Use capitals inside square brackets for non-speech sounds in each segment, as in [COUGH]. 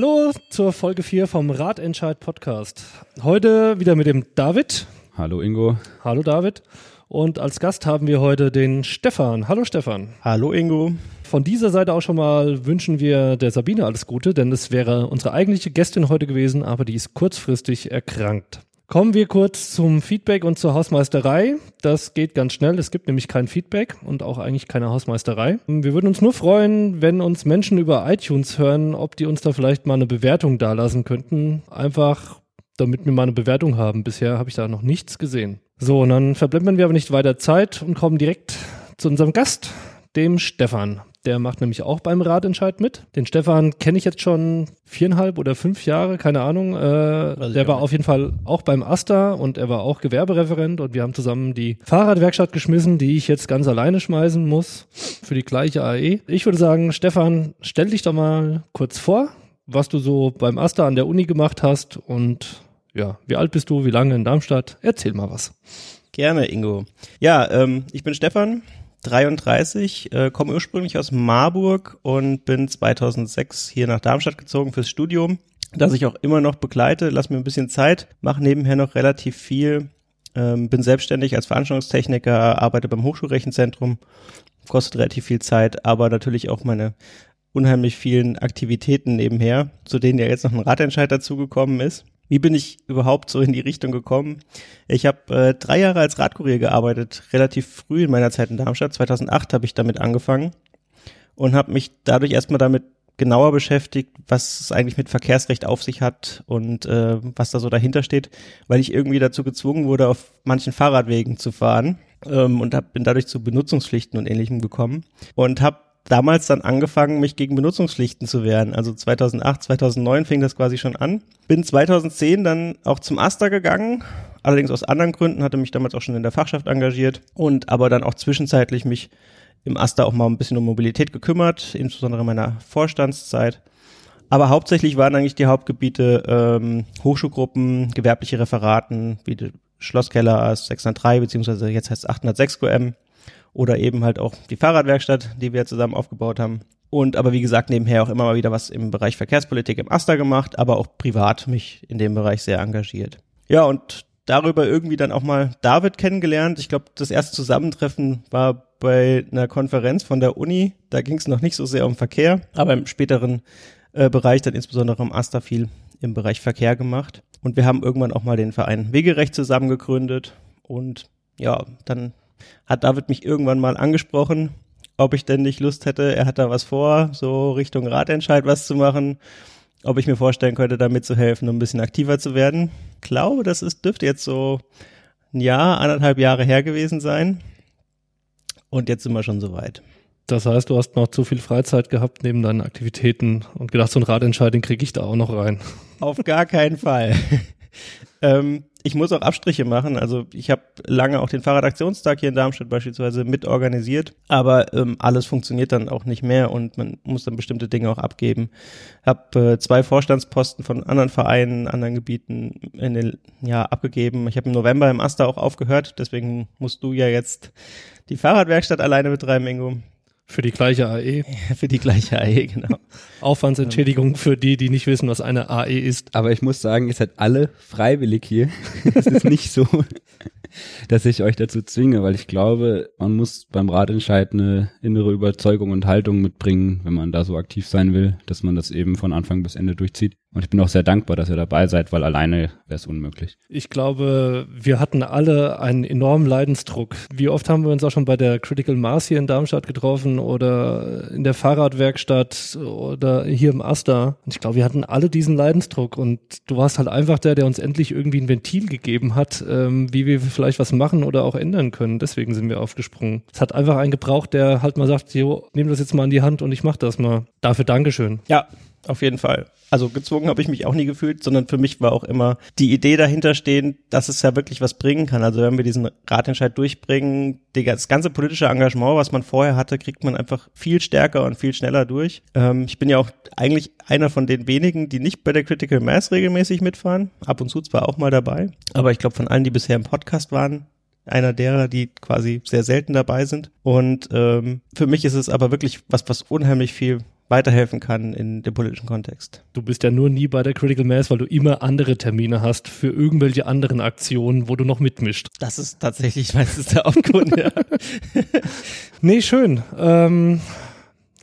Hallo zur Folge 4 vom Ratentscheid Podcast. Heute wieder mit dem David. Hallo Ingo. Hallo David. Und als Gast haben wir heute den Stefan. Hallo Stefan. Hallo Ingo. Von dieser Seite auch schon mal wünschen wir der Sabine alles Gute, denn es wäre unsere eigentliche Gästin heute gewesen, aber die ist kurzfristig erkrankt. Kommen wir kurz zum Feedback und zur Hausmeisterei. Das geht ganz schnell. Es gibt nämlich kein Feedback und auch eigentlich keine Hausmeisterei. Wir würden uns nur freuen, wenn uns Menschen über iTunes hören, ob die uns da vielleicht mal eine Bewertung dalassen könnten. Einfach, damit wir mal eine Bewertung haben. Bisher habe ich da noch nichts gesehen. So, und dann verblenden wir aber nicht weiter Zeit und kommen direkt zu unserem Gast, dem Stefan. Der macht nämlich auch beim Ratentscheid mit. Den Stefan kenne ich jetzt schon viereinhalb oder fünf Jahre, keine Ahnung. Äh, der war auf jeden Fall auch beim Asta und er war auch Gewerbereferent und wir haben zusammen die Fahrradwerkstatt geschmissen, die ich jetzt ganz alleine schmeißen muss für die gleiche AE. Ich würde sagen, Stefan, stell dich doch mal kurz vor, was du so beim Asta an der Uni gemacht hast und ja, wie alt bist du, wie lange in Darmstadt? Erzähl mal was. Gerne, Ingo. Ja, ähm, ich bin Stefan, 33, äh, komme ursprünglich aus Marburg und bin 2006 hier nach Darmstadt gezogen fürs Studium, das ich auch immer noch begleite. Lass mir ein bisschen Zeit, mache nebenher noch relativ viel, ähm, bin selbstständig als Veranstaltungstechniker, arbeite beim Hochschulrechenzentrum, kostet relativ viel Zeit, aber natürlich auch meine unheimlich vielen Aktivitäten nebenher, zu denen ja jetzt noch ein Ratentscheid dazugekommen ist. Wie bin ich überhaupt so in die Richtung gekommen? Ich habe äh, drei Jahre als Radkurier gearbeitet, relativ früh in meiner Zeit in Darmstadt. 2008 habe ich damit angefangen und habe mich dadurch erstmal damit genauer beschäftigt, was es eigentlich mit Verkehrsrecht auf sich hat und äh, was da so dahinter steht, weil ich irgendwie dazu gezwungen wurde, auf manchen Fahrradwegen zu fahren ähm, und hab, bin dadurch zu Benutzungspflichten und ähnlichem gekommen und habe damals dann angefangen, mich gegen Benutzungspflichten zu wehren. Also 2008, 2009 fing das quasi schon an. Bin 2010 dann auch zum Asta gegangen, allerdings aus anderen Gründen, hatte mich damals auch schon in der Fachschaft engagiert und aber dann auch zwischenzeitlich mich im Asta auch mal ein bisschen um Mobilität gekümmert, insbesondere in meiner Vorstandszeit. Aber hauptsächlich waren eigentlich die Hauptgebiete ähm, Hochschulgruppen, gewerbliche Referaten, wie die Schlosskeller 603, beziehungsweise jetzt heißt es 806 QM oder eben halt auch die Fahrradwerkstatt, die wir zusammen aufgebaut haben. Und aber wie gesagt, nebenher auch immer mal wieder was im Bereich Verkehrspolitik im Aster gemacht, aber auch privat mich in dem Bereich sehr engagiert. Ja, und darüber irgendwie dann auch mal David kennengelernt. Ich glaube, das erste Zusammentreffen war bei einer Konferenz von der Uni. Da ging es noch nicht so sehr um Verkehr, aber im späteren äh, Bereich dann insbesondere im Aster viel im Bereich Verkehr gemacht. Und wir haben irgendwann auch mal den Verein Wegerecht zusammen gegründet. Und ja, dann hat David mich irgendwann mal angesprochen, ob ich denn nicht Lust hätte, er hat da was vor, so Richtung Ratentscheid was zu machen, ob ich mir vorstellen könnte, da mitzuhelfen, um ein bisschen aktiver zu werden. Ich glaube, das ist, dürfte jetzt so ein Jahr, anderthalb Jahre her gewesen sein. Und jetzt sind wir schon soweit. Das heißt, du hast noch zu viel Freizeit gehabt neben deinen Aktivitäten und gedacht, so ein Ratentscheid, den kriege ich da auch noch rein. Auf gar keinen Fall. Ähm, ich muss auch Abstriche machen. Also ich habe lange auch den Fahrradaktionstag hier in Darmstadt beispielsweise mitorganisiert, aber ähm, alles funktioniert dann auch nicht mehr und man muss dann bestimmte Dinge auch abgeben. Hab äh, zwei Vorstandsposten von anderen Vereinen, anderen Gebieten in den ja abgegeben. Ich habe im November im Asta auch aufgehört, deswegen musst du ja jetzt die Fahrradwerkstatt alleine betreiben, Ingo. Für die gleiche AE. [LAUGHS] für die gleiche AE, genau. Aufwandsentschädigung für die, die nicht wissen, was eine AE ist. Aber ich muss sagen, ihr seid alle freiwillig hier. [LAUGHS] Es ist nicht so, dass ich euch dazu zwinge, weil ich glaube, man muss beim Ratentscheid eine innere Überzeugung und Haltung mitbringen, wenn man da so aktiv sein will, dass man das eben von Anfang bis Ende durchzieht. Und ich bin auch sehr dankbar, dass ihr dabei seid, weil alleine wäre es unmöglich. Ich glaube, wir hatten alle einen enormen Leidensdruck. Wie oft haben wir uns auch schon bei der Critical Mass hier in Darmstadt getroffen oder in der Fahrradwerkstatt oder hier im Asta. Und ich glaube, wir hatten alle diesen Leidensdruck und du warst halt einfach der, der uns endlich irgendwie ein Ventil gegeben hat, ähm, wie wir vielleicht was machen oder auch ändern können. Deswegen sind wir aufgesprungen. Es hat einfach einen gebraucht, der halt mal sagt, jo, nimm das jetzt mal in die Hand und ich mach das mal. Dafür Dankeschön. Ja, auf jeden Fall. Also gezwungen habe ich mich auch nie gefühlt, sondern für mich war auch immer die Idee dahinter stehen, dass es ja wirklich was bringen kann. Also wenn wir diesen Ratentscheid durchbringen, das ganze politische Engagement, was man vorher hatte, kriegt man einfach viel stärker und viel schneller durch. Ähm, ich bin ja auch eigentlich einer von den wenigen, die nicht bei der Critical Mass regelmäßig mitfahren. Ab und zu zwar auch mal dabei, aber ich glaube von allen, die bisher im Podcast waren, einer derer, die quasi sehr selten dabei sind. Und ähm, für mich ist es aber wirklich was, was unheimlich viel weiterhelfen kann in dem politischen Kontext. Du bist ja nur nie bei der Critical Mass, weil du immer andere Termine hast für irgendwelche anderen Aktionen, wo du noch mitmischt. Das ist tatsächlich meistens der Hauptgrund, ja. [LAUGHS] nee, schön. Ähm,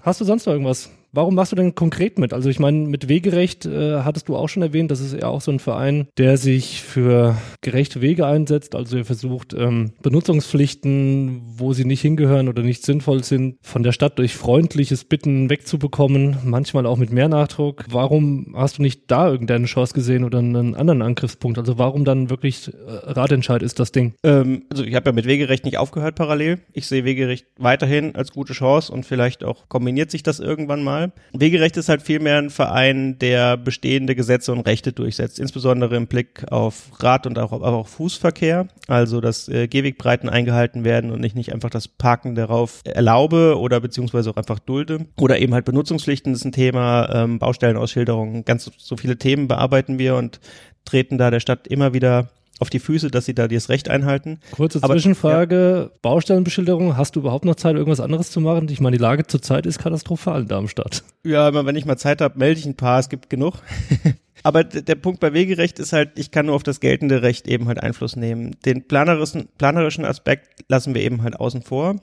hast du sonst noch irgendwas? Warum machst du denn konkret mit? Also ich meine, mit Wegerecht äh, hattest du auch schon erwähnt, das ist ja auch so ein Verein, der sich für gerechte Wege einsetzt. Also er versucht, ähm, Benutzungspflichten, wo sie nicht hingehören oder nicht sinnvoll sind, von der Stadt durch freundliches Bitten wegzubekommen, manchmal auch mit mehr Nachdruck. Warum hast du nicht da irgendeine Chance gesehen oder einen anderen Angriffspunkt? Also warum dann wirklich äh, Ratentscheid ist das Ding? Ähm, also ich habe ja mit Wegerecht nicht aufgehört parallel. Ich sehe Wegerecht weiterhin als gute Chance und vielleicht auch kombiniert sich das irgendwann mal. Wegerecht ist halt vielmehr ein Verein, der bestehende Gesetze und Rechte durchsetzt, insbesondere im Blick auf Rad- und auch, auch Fußverkehr, also dass äh, Gehwegbreiten eingehalten werden und ich nicht einfach das Parken darauf erlaube oder beziehungsweise auch einfach dulde. Oder eben halt Benutzungspflichten ist ein Thema, ähm, Baustellenausschilderungen, ganz so viele Themen bearbeiten wir und treten da der Stadt immer wieder auf die Füße, dass sie da das Recht einhalten. Kurze Aber, Zwischenfrage, ja. Baustellenbeschilderung, hast du überhaupt noch Zeit, irgendwas anderes zu machen? Ich meine, die Lage zurzeit ist katastrophal in Darmstadt. Ja, wenn ich mal Zeit habe, melde ich ein paar, es gibt genug. [LAUGHS] Aber der Punkt bei Wegerecht ist halt, ich kann nur auf das geltende Recht eben halt Einfluss nehmen. Den planerischen, planerischen Aspekt lassen wir eben halt außen vor.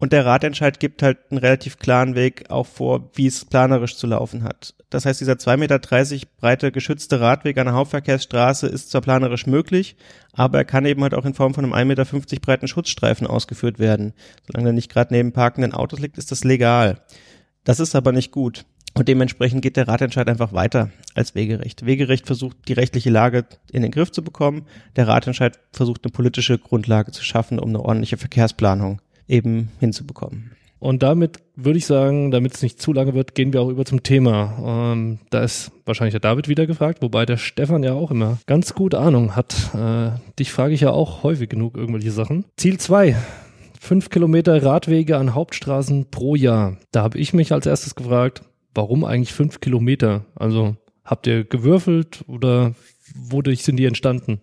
Und der Ratentscheid gibt halt einen relativ klaren Weg auch vor, wie es planerisch zu laufen hat. Das heißt, dieser 2,30 Meter breite geschützte Radweg an der Hauptverkehrsstraße ist zwar planerisch möglich, aber er kann eben halt auch in Form von einem 1,50 Meter breiten Schutzstreifen ausgeführt werden. Solange er nicht gerade neben parkenden Autos liegt, ist das legal. Das ist aber nicht gut. Und dementsprechend geht der Ratentscheid einfach weiter als Wegerecht. Wegerecht versucht, die rechtliche Lage in den Griff zu bekommen. Der Ratentscheid versucht, eine politische Grundlage zu schaffen, um eine ordentliche Verkehrsplanung eben hinzubekommen. Und damit würde ich sagen, damit es nicht zu lange wird, gehen wir auch über zum Thema. Ähm, da ist wahrscheinlich der David wieder gefragt, wobei der Stefan ja auch immer ganz gut Ahnung hat. Äh, dich frage ich ja auch häufig genug irgendwelche Sachen. Ziel zwei: Fünf Kilometer Radwege an Hauptstraßen pro Jahr. Da habe ich mich als erstes gefragt, warum eigentlich fünf Kilometer? Also habt ihr gewürfelt oder wodurch sind die entstanden?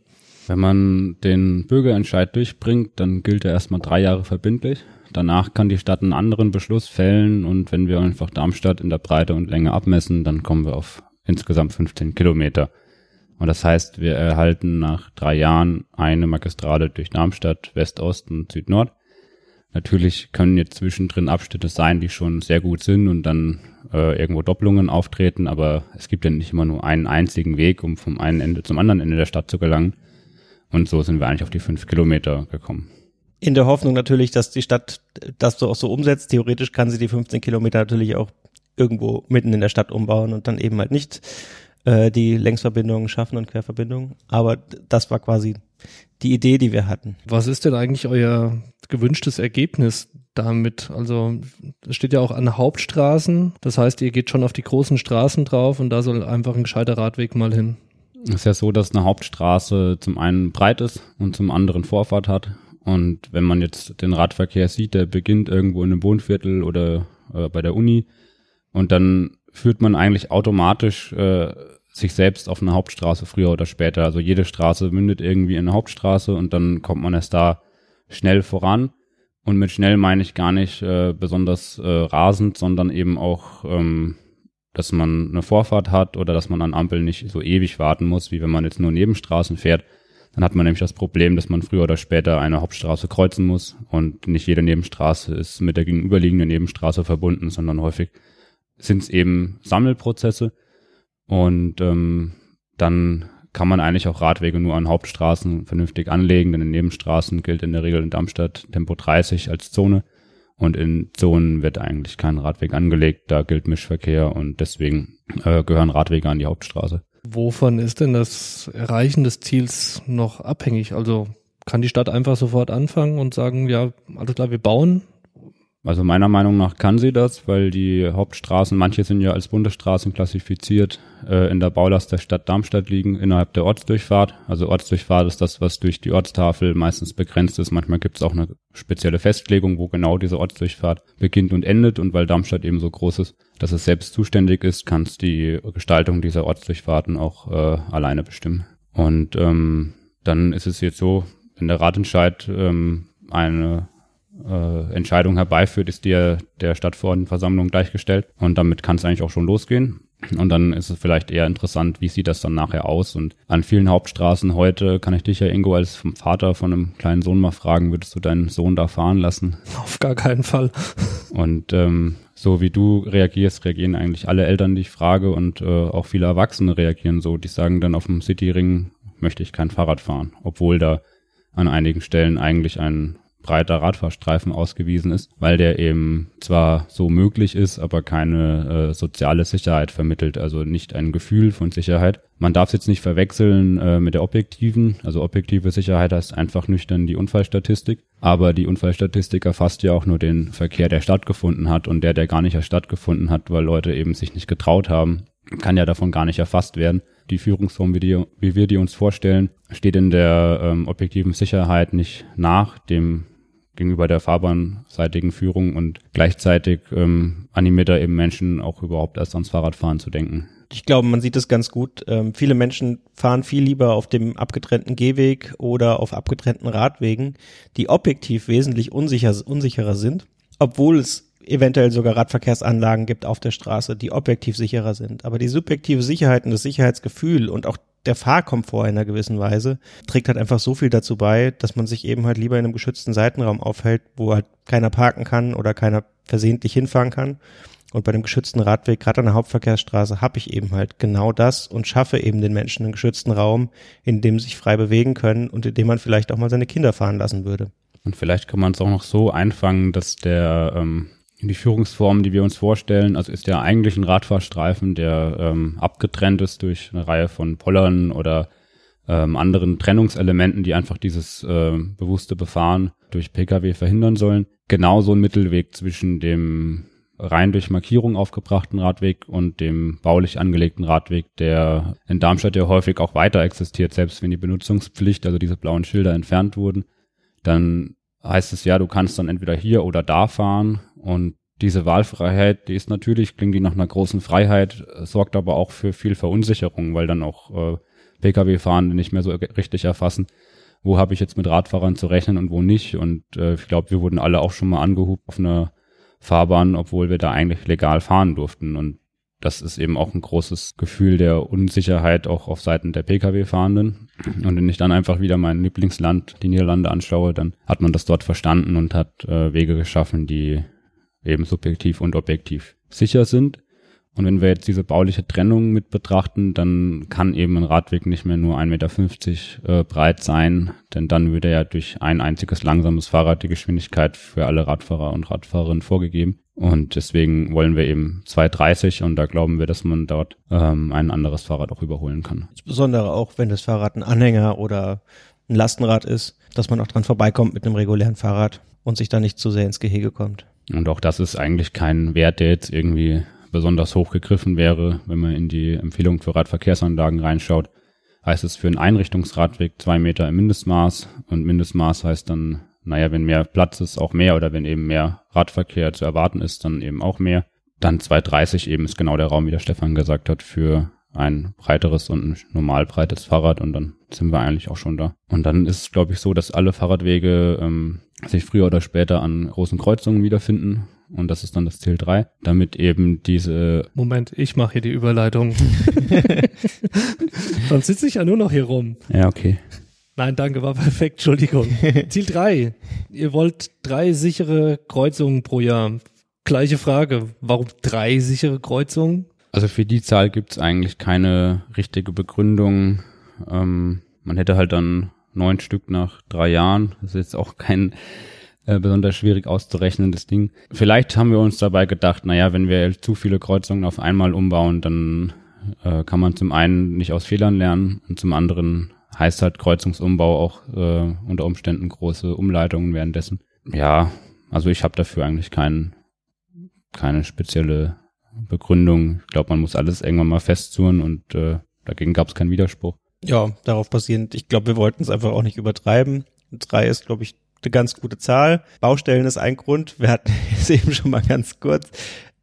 Wenn man den Bürgerentscheid durchbringt, dann gilt er erstmal drei Jahre verbindlich. Danach kann die Stadt einen anderen Beschluss fällen und wenn wir einfach Darmstadt in der Breite und Länge abmessen, dann kommen wir auf insgesamt 15 Kilometer. Und das heißt, wir erhalten nach drei Jahren eine Magistrale durch Darmstadt, West-Ost und Süd-Nord. Natürlich können jetzt zwischendrin Abschnitte sein, die schon sehr gut sind und dann äh, irgendwo Doppelungen auftreten, aber es gibt ja nicht immer nur einen einzigen Weg, um vom einen Ende zum anderen Ende der Stadt zu gelangen. Und so sind wir eigentlich auf die fünf Kilometer gekommen. In der Hoffnung natürlich, dass die Stadt das so auch so umsetzt. Theoretisch kann sie die 15 Kilometer natürlich auch irgendwo mitten in der Stadt umbauen und dann eben halt nicht äh, die Längsverbindungen schaffen und Querverbindungen. Aber das war quasi die Idee, die wir hatten. Was ist denn eigentlich euer gewünschtes Ergebnis damit? Also es steht ja auch an Hauptstraßen. Das heißt, ihr geht schon auf die großen Straßen drauf und da soll einfach ein gescheiter Radweg mal hin. Es ist ja so, dass eine Hauptstraße zum einen breit ist und zum anderen Vorfahrt hat. Und wenn man jetzt den Radverkehr sieht, der beginnt irgendwo in einem Wohnviertel oder äh, bei der Uni und dann führt man eigentlich automatisch äh, sich selbst auf eine Hauptstraße früher oder später. Also jede Straße mündet irgendwie in eine Hauptstraße und dann kommt man erst da schnell voran. Und mit schnell meine ich gar nicht äh, besonders äh, rasend, sondern eben auch ähm, dass man eine Vorfahrt hat oder dass man an Ampeln nicht so ewig warten muss, wie wenn man jetzt nur Nebenstraßen fährt. Dann hat man nämlich das Problem, dass man früher oder später eine Hauptstraße kreuzen muss und nicht jede Nebenstraße ist mit der gegenüberliegenden Nebenstraße verbunden, sondern häufig sind es eben Sammelprozesse und ähm, dann kann man eigentlich auch Radwege nur an Hauptstraßen vernünftig anlegen, denn in Nebenstraßen gilt in der Regel in Darmstadt Tempo 30 als Zone und in Zonen wird eigentlich kein Radweg angelegt, da gilt Mischverkehr und deswegen äh, gehören Radwege an die Hauptstraße. Wovon ist denn das Erreichen des Ziels noch abhängig? Also kann die Stadt einfach sofort anfangen und sagen, ja, alles klar, wir bauen also meiner Meinung nach kann sie das, weil die Hauptstraßen, manche sind ja als Bundesstraßen klassifiziert, äh, in der Baulast der Stadt Darmstadt liegen, innerhalb der Ortsdurchfahrt. Also Ortsdurchfahrt ist das, was durch die Ortstafel meistens begrenzt ist. Manchmal gibt es auch eine spezielle Festlegung, wo genau diese Ortsdurchfahrt beginnt und endet. Und weil Darmstadt eben so groß ist, dass es selbst zuständig ist, kann es die Gestaltung dieser Ortsdurchfahrten auch äh, alleine bestimmen. Und ähm, dann ist es jetzt so, wenn der Ratentscheid ähm, eine äh, Entscheidung herbeiführt, ist der der Stadtverordnetenversammlung gleichgestellt und damit kann es eigentlich auch schon losgehen. Und dann ist es vielleicht eher interessant, wie sieht das dann nachher aus. Und an vielen Hauptstraßen heute kann ich dich ja, Ingo, als vom Vater von einem kleinen Sohn mal fragen, würdest du deinen Sohn da fahren lassen? Auf gar keinen Fall. Und ähm, so wie du reagierst, reagieren eigentlich alle Eltern, die ich frage und äh, auch viele Erwachsene reagieren so. Die sagen dann auf dem Cityring möchte ich kein Fahrrad fahren, obwohl da an einigen Stellen eigentlich ein breiter Radfahrstreifen ausgewiesen ist, weil der eben zwar so möglich ist, aber keine äh, soziale Sicherheit vermittelt, also nicht ein Gefühl von Sicherheit. Man darf es jetzt nicht verwechseln äh, mit der objektiven, also objektive Sicherheit heißt einfach nüchtern die Unfallstatistik, aber die Unfallstatistik erfasst ja auch nur den Verkehr, der stattgefunden hat. Und der, der gar nicht stattgefunden hat, weil Leute eben sich nicht getraut haben, kann ja davon gar nicht erfasst werden. Die Führungsform, wie, die, wie wir die uns vorstellen, steht in der ähm, objektiven Sicherheit nicht nach dem gegenüber der fahrbahnseitigen Führung und gleichzeitig ähm, animiert er eben Menschen auch überhaupt erst ans Fahrradfahren zu denken. Ich glaube, man sieht es ganz gut. Ähm, viele Menschen fahren viel lieber auf dem abgetrennten Gehweg oder auf abgetrennten Radwegen, die objektiv wesentlich unsicher, unsicherer sind, obwohl es eventuell sogar Radverkehrsanlagen gibt auf der Straße, die objektiv sicherer sind. Aber die subjektive Sicherheit und das Sicherheitsgefühl und auch der Fahrkomfort in einer gewissen Weise trägt halt einfach so viel dazu bei, dass man sich eben halt lieber in einem geschützten Seitenraum aufhält, wo halt keiner parken kann oder keiner versehentlich hinfahren kann. Und bei dem geschützten Radweg, gerade an der Hauptverkehrsstraße, habe ich eben halt genau das und schaffe eben den Menschen einen geschützten Raum, in dem sie sich frei bewegen können und in dem man vielleicht auch mal seine Kinder fahren lassen würde. Und vielleicht kann man es auch noch so einfangen, dass der ähm, die Führungsform, die wir uns vorstellen, also ist ja eigentlich ein Radfahrstreifen, der ähm, abgetrennt ist durch eine Reihe von Pollern oder ähm, anderen Trennungselementen, die einfach dieses äh, bewusste Befahren durch Pkw verhindern sollen. Genauso ein Mittelweg zwischen dem rein durch Markierung aufgebrachten Radweg und dem baulich angelegten Radweg, der in Darmstadt ja häufig auch weiter existiert, selbst wenn die Benutzungspflicht, also diese blauen Schilder entfernt wurden, dann heißt es ja, du kannst dann entweder hier oder da fahren und diese Wahlfreiheit, die ist natürlich, klingt die nach einer großen Freiheit, sorgt aber auch für viel Verunsicherung, weil dann auch äh, Pkw-Fahrende nicht mehr so richtig erfassen, wo habe ich jetzt mit Radfahrern zu rechnen und wo nicht. Und äh, ich glaube, wir wurden alle auch schon mal angehubt auf einer Fahrbahn, obwohl wir da eigentlich legal fahren durften. Und das ist eben auch ein großes Gefühl der Unsicherheit auch auf Seiten der Pkw-Fahrenden. Und wenn ich dann einfach wieder mein Lieblingsland, die Niederlande, anschaue, dann hat man das dort verstanden und hat äh, Wege geschaffen, die eben subjektiv und objektiv sicher sind. Und wenn wir jetzt diese bauliche Trennung mit betrachten, dann kann eben ein Radweg nicht mehr nur 1,50 Meter äh, breit sein, denn dann würde ja durch ein einziges langsames Fahrrad die Geschwindigkeit für alle Radfahrer und Radfahrerinnen vorgegeben. Und deswegen wollen wir eben 2,30 und da glauben wir, dass man dort ähm, ein anderes Fahrrad auch überholen kann. Insbesondere auch, wenn das Fahrrad ein Anhänger oder ein Lastenrad ist, dass man auch dran vorbeikommt mit einem regulären Fahrrad und sich da nicht zu sehr ins Gehege kommt. Und auch das ist eigentlich kein Wert, der jetzt irgendwie besonders hochgegriffen wäre. Wenn man in die Empfehlung für Radverkehrsanlagen reinschaut, heißt es für einen Einrichtungsradweg zwei Meter im Mindestmaß. Und Mindestmaß heißt dann, naja, wenn mehr Platz ist, auch mehr. Oder wenn eben mehr Radverkehr zu erwarten ist, dann eben auch mehr. Dann 230 eben ist genau der Raum, wie der Stefan gesagt hat, für ein breiteres und ein normal breites Fahrrad und dann sind wir eigentlich auch schon da. Und dann ist es, glaube ich, so, dass alle Fahrradwege ähm, sich früher oder später an großen Kreuzungen wiederfinden. Und das ist dann das Ziel 3, damit eben diese. Moment, ich mache hier die Überleitung. [LAUGHS] Sonst sitze ich ja nur noch hier rum. Ja, okay. Nein, danke, war perfekt, Entschuldigung. [LAUGHS] Ziel 3. Ihr wollt drei sichere Kreuzungen pro Jahr. Gleiche Frage. Warum drei sichere Kreuzungen? Also für die Zahl gibt's eigentlich keine richtige Begründung. Ähm, man hätte halt dann neun Stück nach drei Jahren. Das ist jetzt auch kein äh, besonders schwierig auszurechnendes Ding. Vielleicht haben wir uns dabei gedacht, naja, wenn wir zu viele Kreuzungen auf einmal umbauen, dann äh, kann man zum einen nicht aus Fehlern lernen und zum anderen heißt halt Kreuzungsumbau auch äh, unter Umständen große Umleitungen währenddessen. Ja, also ich habe dafür eigentlich kein, keine spezielle Begründung. Ich glaube, man muss alles irgendwann mal festzurren und äh, dagegen gab es keinen Widerspruch. Ja, darauf basierend. Ich glaube, wir wollten es einfach auch nicht übertreiben. Drei ist, glaube ich, eine ganz gute Zahl. Baustellen ist ein Grund. Wir hatten [LAUGHS] es eben schon mal ganz kurz.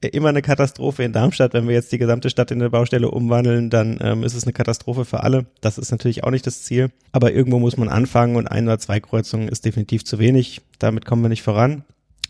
immer eine Katastrophe in Darmstadt. Wenn wir jetzt die gesamte Stadt in eine Baustelle umwandeln, dann ähm, ist es eine Katastrophe für alle. Das ist natürlich auch nicht das Ziel. Aber irgendwo muss man anfangen und ein oder zwei Kreuzungen ist definitiv zu wenig. Damit kommen wir nicht voran.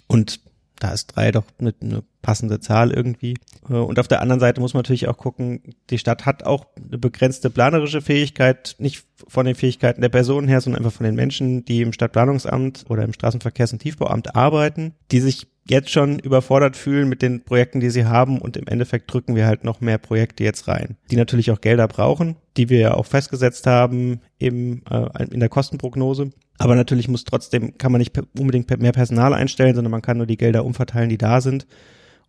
Und da ist drei doch eine, eine passende Zahl irgendwie. Äh, und auf der anderen Seite muss man natürlich auch gucken, die Stadt hat auch eine begrenzte planerische Fähigkeit, nicht von den Fähigkeiten der Personen her, sondern einfach von den Menschen, die im Stadtplanungsamt oder im Straßenverkehrs- und Tiefbauamt arbeiten, die sich jetzt schon überfordert fühlen mit den Projekten, die sie haben und im Endeffekt drücken wir halt noch mehr Projekte jetzt rein, die natürlich auch Gelder brauchen, die wir ja auch festgesetzt haben im, äh, in der Kostenprognose. Aber natürlich muss trotzdem, kann man nicht unbedingt mehr Personal einstellen, sondern man kann nur die Gelder umverteilen, die da sind.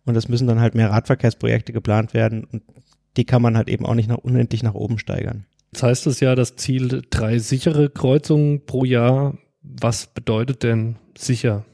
Und es müssen dann halt mehr Radverkehrsprojekte geplant werden und die kann man halt eben auch nicht noch unendlich nach oben steigern. Jetzt heißt es ja, das Ziel drei sichere Kreuzungen pro Jahr. Was bedeutet denn sicher?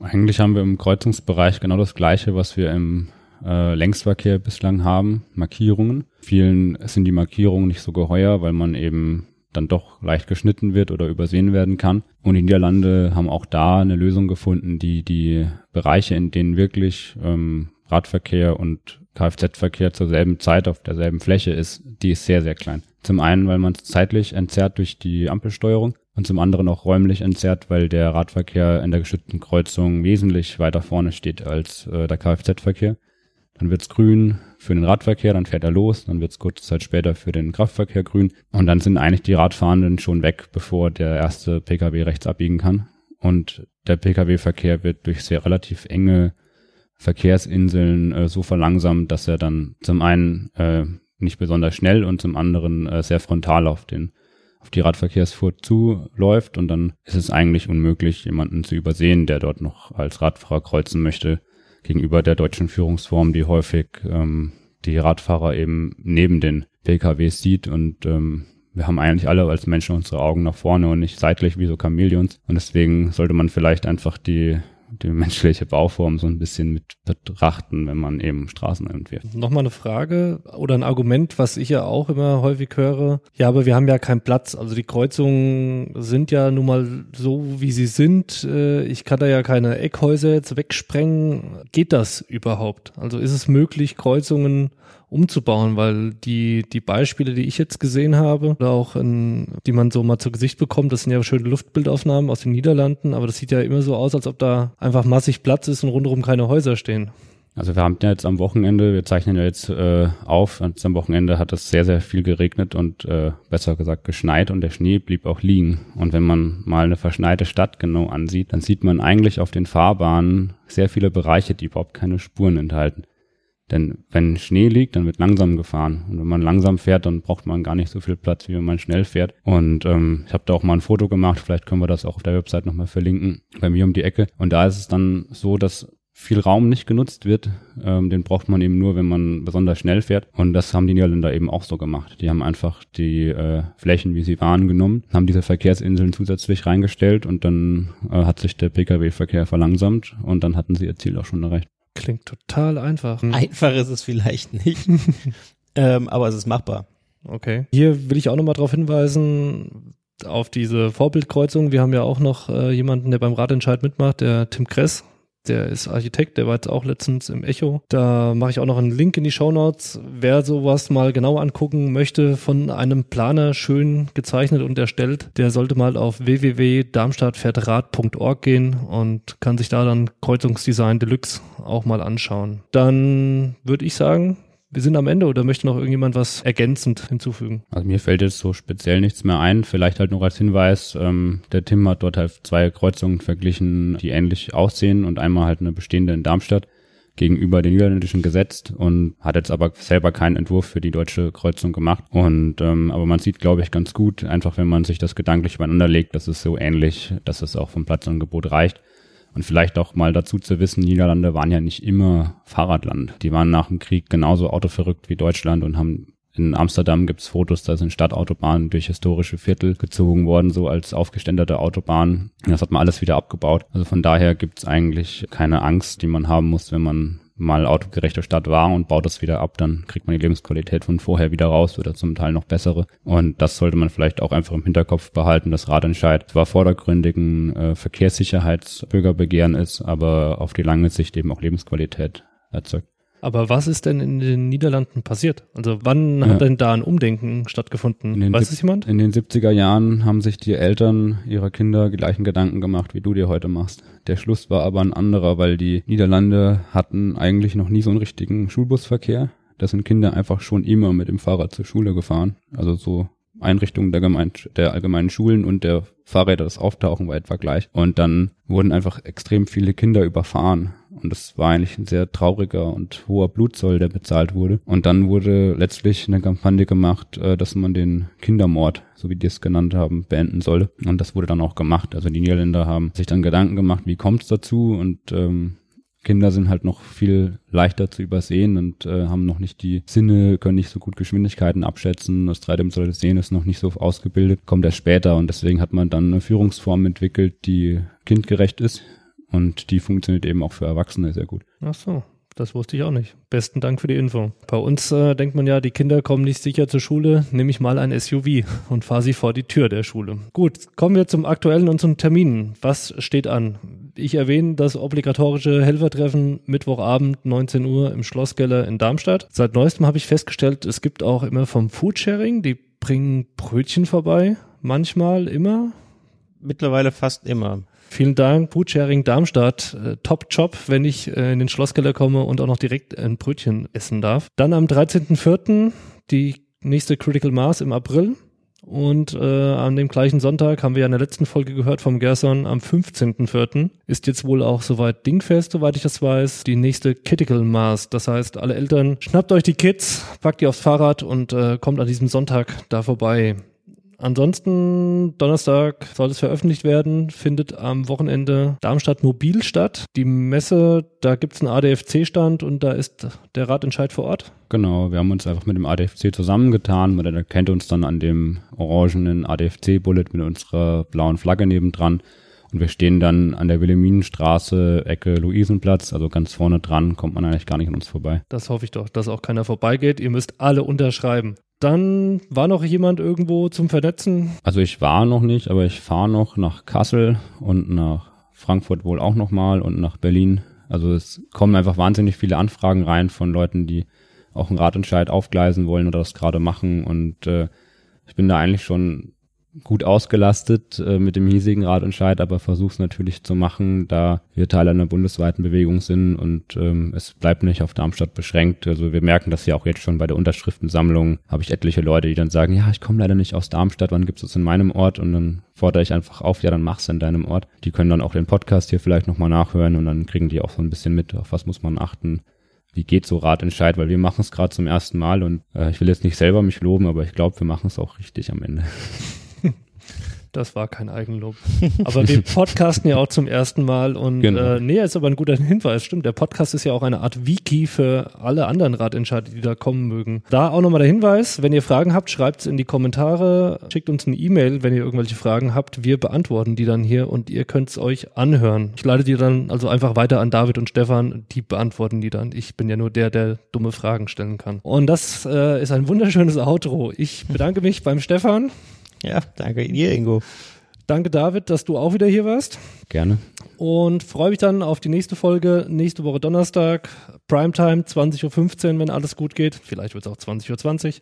Eigentlich haben wir im Kreuzungsbereich genau das Gleiche, was wir im äh, Längsverkehr bislang haben, Markierungen. Vielen sind die Markierungen nicht so geheuer, weil man eben dann doch leicht geschnitten wird oder übersehen werden kann. Und die Niederlande haben auch da eine Lösung gefunden, die die Bereiche, in denen wirklich ähm, Radverkehr und Kfz-Verkehr zur selben Zeit auf derselben Fläche ist, die ist sehr, sehr klein. Zum einen, weil man es zeitlich entzerrt durch die Ampelsteuerung und zum anderen auch räumlich entzerrt, weil der Radverkehr in der geschützten Kreuzung wesentlich weiter vorne steht als äh, der Kfz-Verkehr. Dann wird's grün für den Radverkehr, dann fährt er los, dann wird's kurze Zeit später für den Kraftverkehr grün. Und dann sind eigentlich die Radfahrenden schon weg, bevor der erste Pkw rechts abbiegen kann. Und der Pkw-Verkehr wird durch sehr relativ enge Verkehrsinseln äh, so verlangsamt, dass er dann zum einen äh, nicht besonders schnell und zum anderen äh, sehr frontal auf den auf die Radverkehrsfurt zuläuft. Und dann ist es eigentlich unmöglich, jemanden zu übersehen, der dort noch als Radfahrer kreuzen möchte, gegenüber der deutschen Führungsform, die häufig ähm, die Radfahrer eben neben den PKWs sieht. Und ähm, wir haben eigentlich alle als Menschen unsere Augen nach vorne und nicht seitlich wie so Chamäleons. Und deswegen sollte man vielleicht einfach die die menschliche Bauform so ein bisschen mit betrachten, wenn man eben Straßen entwirft. Nochmal eine Frage oder ein Argument, was ich ja auch immer häufig höre. Ja, aber wir haben ja keinen Platz. Also die Kreuzungen sind ja nun mal so, wie sie sind. Äh, ich kann da ja keine Eckhäuser jetzt wegsprengen. Geht das überhaupt? Also ist es möglich, Kreuzungen umzubauen, weil die, die Beispiele, die ich jetzt gesehen habe, oder auch in, die man so mal zu Gesicht bekommt, das sind ja schöne Luftbildaufnahmen aus den Niederlanden, aber das sieht ja immer so aus, als ob da einfach massig Platz ist und rundherum keine Häuser stehen. Also wir haben ja jetzt am Wochenende, wir zeichnen ja jetzt äh, auf, und am Wochenende hat es sehr, sehr viel geregnet und äh, besser gesagt geschneit und der Schnee blieb auch liegen. Und wenn man mal eine verschneite Stadt genau ansieht, dann sieht man eigentlich auf den Fahrbahnen sehr viele Bereiche, die überhaupt keine Spuren enthalten. Denn wenn Schnee liegt, dann wird langsam gefahren. Und wenn man langsam fährt, dann braucht man gar nicht so viel Platz, wie wenn man schnell fährt. Und ähm, ich habe da auch mal ein Foto gemacht, vielleicht können wir das auch auf der Website nochmal verlinken, bei mir um die Ecke. Und da ist es dann so, dass viel Raum nicht genutzt wird. Ähm, den braucht man eben nur, wenn man besonders schnell fährt. Und das haben die Niederländer eben auch so gemacht. Die haben einfach die äh, Flächen, wie sie waren, genommen, haben diese Verkehrsinseln zusätzlich reingestellt und dann äh, hat sich der Pkw-Verkehr verlangsamt und dann hatten sie ihr Ziel auch schon erreicht. Klingt total einfach. Hm. Einfach ist es vielleicht nicht, [LAUGHS] ähm, aber es ist machbar. Okay. Hier will ich auch nochmal darauf hinweisen, auf diese Vorbildkreuzung. Wir haben ja auch noch äh, jemanden, der beim Ratentscheid mitmacht, der Tim Kress der ist Architekt, der war jetzt auch letztens im Echo. Da mache ich auch noch einen Link in die Show Notes. Wer sowas mal genau angucken möchte, von einem Planer schön gezeichnet und erstellt, der sollte mal auf www.darmstadtfährtrad.org gehen und kann sich da dann Kreuzungsdesign Deluxe auch mal anschauen. Dann würde ich sagen, wir sind am Ende oder möchte noch irgendjemand was ergänzend hinzufügen? Also mir fällt jetzt so speziell nichts mehr ein. Vielleicht halt nur als Hinweis, ähm, der Tim hat dort halt zwei Kreuzungen verglichen, die ähnlich aussehen und einmal halt eine bestehende in Darmstadt gegenüber den niederländischen gesetzt und hat jetzt aber selber keinen Entwurf für die deutsche Kreuzung gemacht. Und ähm, aber man sieht, glaube ich, ganz gut, einfach wenn man sich das gedanklich übereinander legt, dass es so ähnlich, dass es auch vom Platzangebot reicht. Und vielleicht auch mal dazu zu wissen, Niederlande waren ja nicht immer Fahrradland. Die waren nach dem Krieg genauso autoverrückt wie Deutschland und haben in Amsterdam gibt's Fotos, da sind Stadtautobahnen durch historische Viertel gezogen worden, so als aufgeständerte Autobahnen. Das hat man alles wieder abgebaut. Also von daher gibt's eigentlich keine Angst, die man haben muss, wenn man mal autogerechte Stadt war und baut es wieder ab, dann kriegt man die Lebensqualität von vorher wieder raus oder zum Teil noch bessere. Und das sollte man vielleicht auch einfach im Hinterkopf behalten. Das Radentscheid zwar vordergründigen äh, Verkehrssicherheitsbürgerbegehren ist, aber auf die lange Sicht eben auch Lebensqualität erzeugt. Aber was ist denn in den Niederlanden passiert? Also wann Ja. hat denn da ein Umdenken stattgefunden? Weiß es jemand? In den 70er Jahren haben sich die Eltern ihrer Kinder die gleichen Gedanken gemacht, wie du dir heute machst. Der Schluss war aber ein anderer, weil die Niederlande hatten eigentlich noch nie so einen richtigen Schulbusverkehr. Da sind Kinder einfach schon immer mit dem Fahrrad zur Schule gefahren. Also so Einrichtungen der, Gemein der allgemeinen Schulen und der Fahrräder, das Auftauchen war etwa gleich. Und dann wurden einfach extrem viele Kinder überfahren. Und das war eigentlich ein sehr trauriger und hoher Blutzoll, der bezahlt wurde. Und dann wurde letztlich eine Kampagne gemacht, äh, dass man den Kindermord, so wie die es genannt haben, beenden solle. Und das wurde dann auch gemacht. Also die Niederländer haben sich dann Gedanken gemacht, wie kommt es dazu? Und ähm, Kinder sind halt noch viel leichter zu übersehen und äh, haben noch nicht die Sinne, können nicht so gut Geschwindigkeiten abschätzen. Das dreidimensionale Sehen ist noch nicht so ausgebildet, kommt erst später und deswegen hat man dann eine Führungsform entwickelt, die kindgerecht ist und die funktioniert eben auch für Erwachsene sehr gut. Ach so, das wusste ich auch nicht. Besten Dank für die Info. Bei uns äh, denkt man ja, die Kinder kommen nicht sicher zur Schule, nehme ich mal ein SUV und fahre sie vor die Tür der Schule. Gut, kommen wir zum aktuellen und zum Terminen. Was steht an? Ich erwähne das obligatorische Helfertreffen Mittwochabend 19 Uhr im Schlosskeller in Darmstadt. Seit neuestem habe ich festgestellt, es gibt auch immer vom Foodsharing, die bringen Brötchen vorbei. Manchmal, immer. Mittlerweile fast immer. Vielen Dank, Foodsharing Darmstadt. Äh, top Job, wenn ich äh, in den Schlosskeller komme und auch noch direkt ein Brötchen essen darf. Dann am 13.04. die nächste Critical Mass im April. Und äh, an dem gleichen Sonntag haben wir ja in der letzten Folge gehört vom Gerson, am 15.04. ist jetzt wohl auch soweit Dingfest, soweit ich das weiß, die nächste Critical Mass. Das heißt, alle Eltern, schnappt euch die Kids, packt die aufs Fahrrad und äh, kommt an diesem Sonntag da vorbei. Ansonsten, Donnerstag soll es veröffentlicht werden, findet am Wochenende Darmstadt Mobil statt. Die Messe, da gibt's einen ADFC-Stand und da ist der Ratentscheid vor Ort. Genau, wir haben uns einfach mit dem ADFC zusammengetan. Man erkennt uns dann an dem orangenen ADFC-Bullet mit unserer blauen Flagge nebendran. Und wir stehen dann an der Wilhelminenstraße, Ecke Luisenplatz, also ganz vorne dran, kommt man eigentlich gar nicht an uns vorbei. Das hoffe ich doch, dass auch keiner vorbeigeht. Ihr müsst alle unterschreiben. Dann war noch jemand irgendwo zum Vernetzen. Also ich war noch nicht, aber ich fahre noch nach Kassel und nach Frankfurt wohl auch nochmal und nach Berlin. Also es kommen einfach wahnsinnig viele Anfragen rein von Leuten, die auch einen Ratentscheid aufgleisen wollen oder das gerade machen. Und äh, ich bin da eigentlich schon gut ausgelastet äh, mit dem hiesigen Ratentscheid, aber versuche es natürlich zu machen, da wir Teil einer bundesweiten Bewegung sind und ähm, es bleibt nicht auf Darmstadt beschränkt. Also wir merken das ja auch jetzt schon bei der Unterschriftensammlung. Habe ich etliche Leute, die dann sagen, ja, ich komme leider nicht aus Darmstadt, wann gibt's es in meinem Ort? Und dann fordere ich einfach auf, ja, dann mach's in deinem Ort. Die können dann auch den Podcast hier vielleicht nochmal nachhören und dann kriegen die auch so ein bisschen mit, auf was muss man achten. Wie geht so Ratentscheid, weil wir machen es gerade zum ersten Mal und äh, ich will jetzt nicht selber mich loben, aber ich glaube, wir machen es auch richtig am Ende. [LAUGHS] Das war kein Eigenlob. [LAUGHS] Aber wir podcasten ja auch zum ersten Mal und Genau. äh, nee, ist aber ein guter Hinweis. Stimmt, der Podcast ist ja auch eine Art Wiki für alle anderen Ratentscheide, die da kommen mögen. Da auch nochmal der Hinweis, wenn ihr Fragen habt, schreibt es in die Kommentare, schickt uns eine E-Mail, wenn ihr irgendwelche Fragen habt. Wir beantworten die dann hier und ihr könnt es euch anhören. Ich leite die dann also einfach weiter an David und Stefan, die beantworten die dann. Ich bin ja nur der, der dumme Fragen stellen kann. Und das äh, ist ein wunderschönes Outro. Ich bedanke mich beim Stefan. Ja, danke dir, Ingo. Danke, David, dass du auch wieder hier warst. Gerne. Und freue mich dann auf die nächste Folge, nächste Woche Donnerstag, Primetime, 20.15 Uhr, wenn alles gut geht. Vielleicht wird es auch 20.20 Uhr.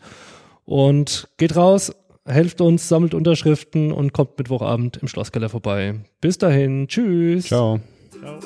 Und geht raus, helft uns, sammelt Unterschriften und kommt Mittwochabend im Schlosskeller vorbei. Bis dahin, tschüss. Ciao. Ciao.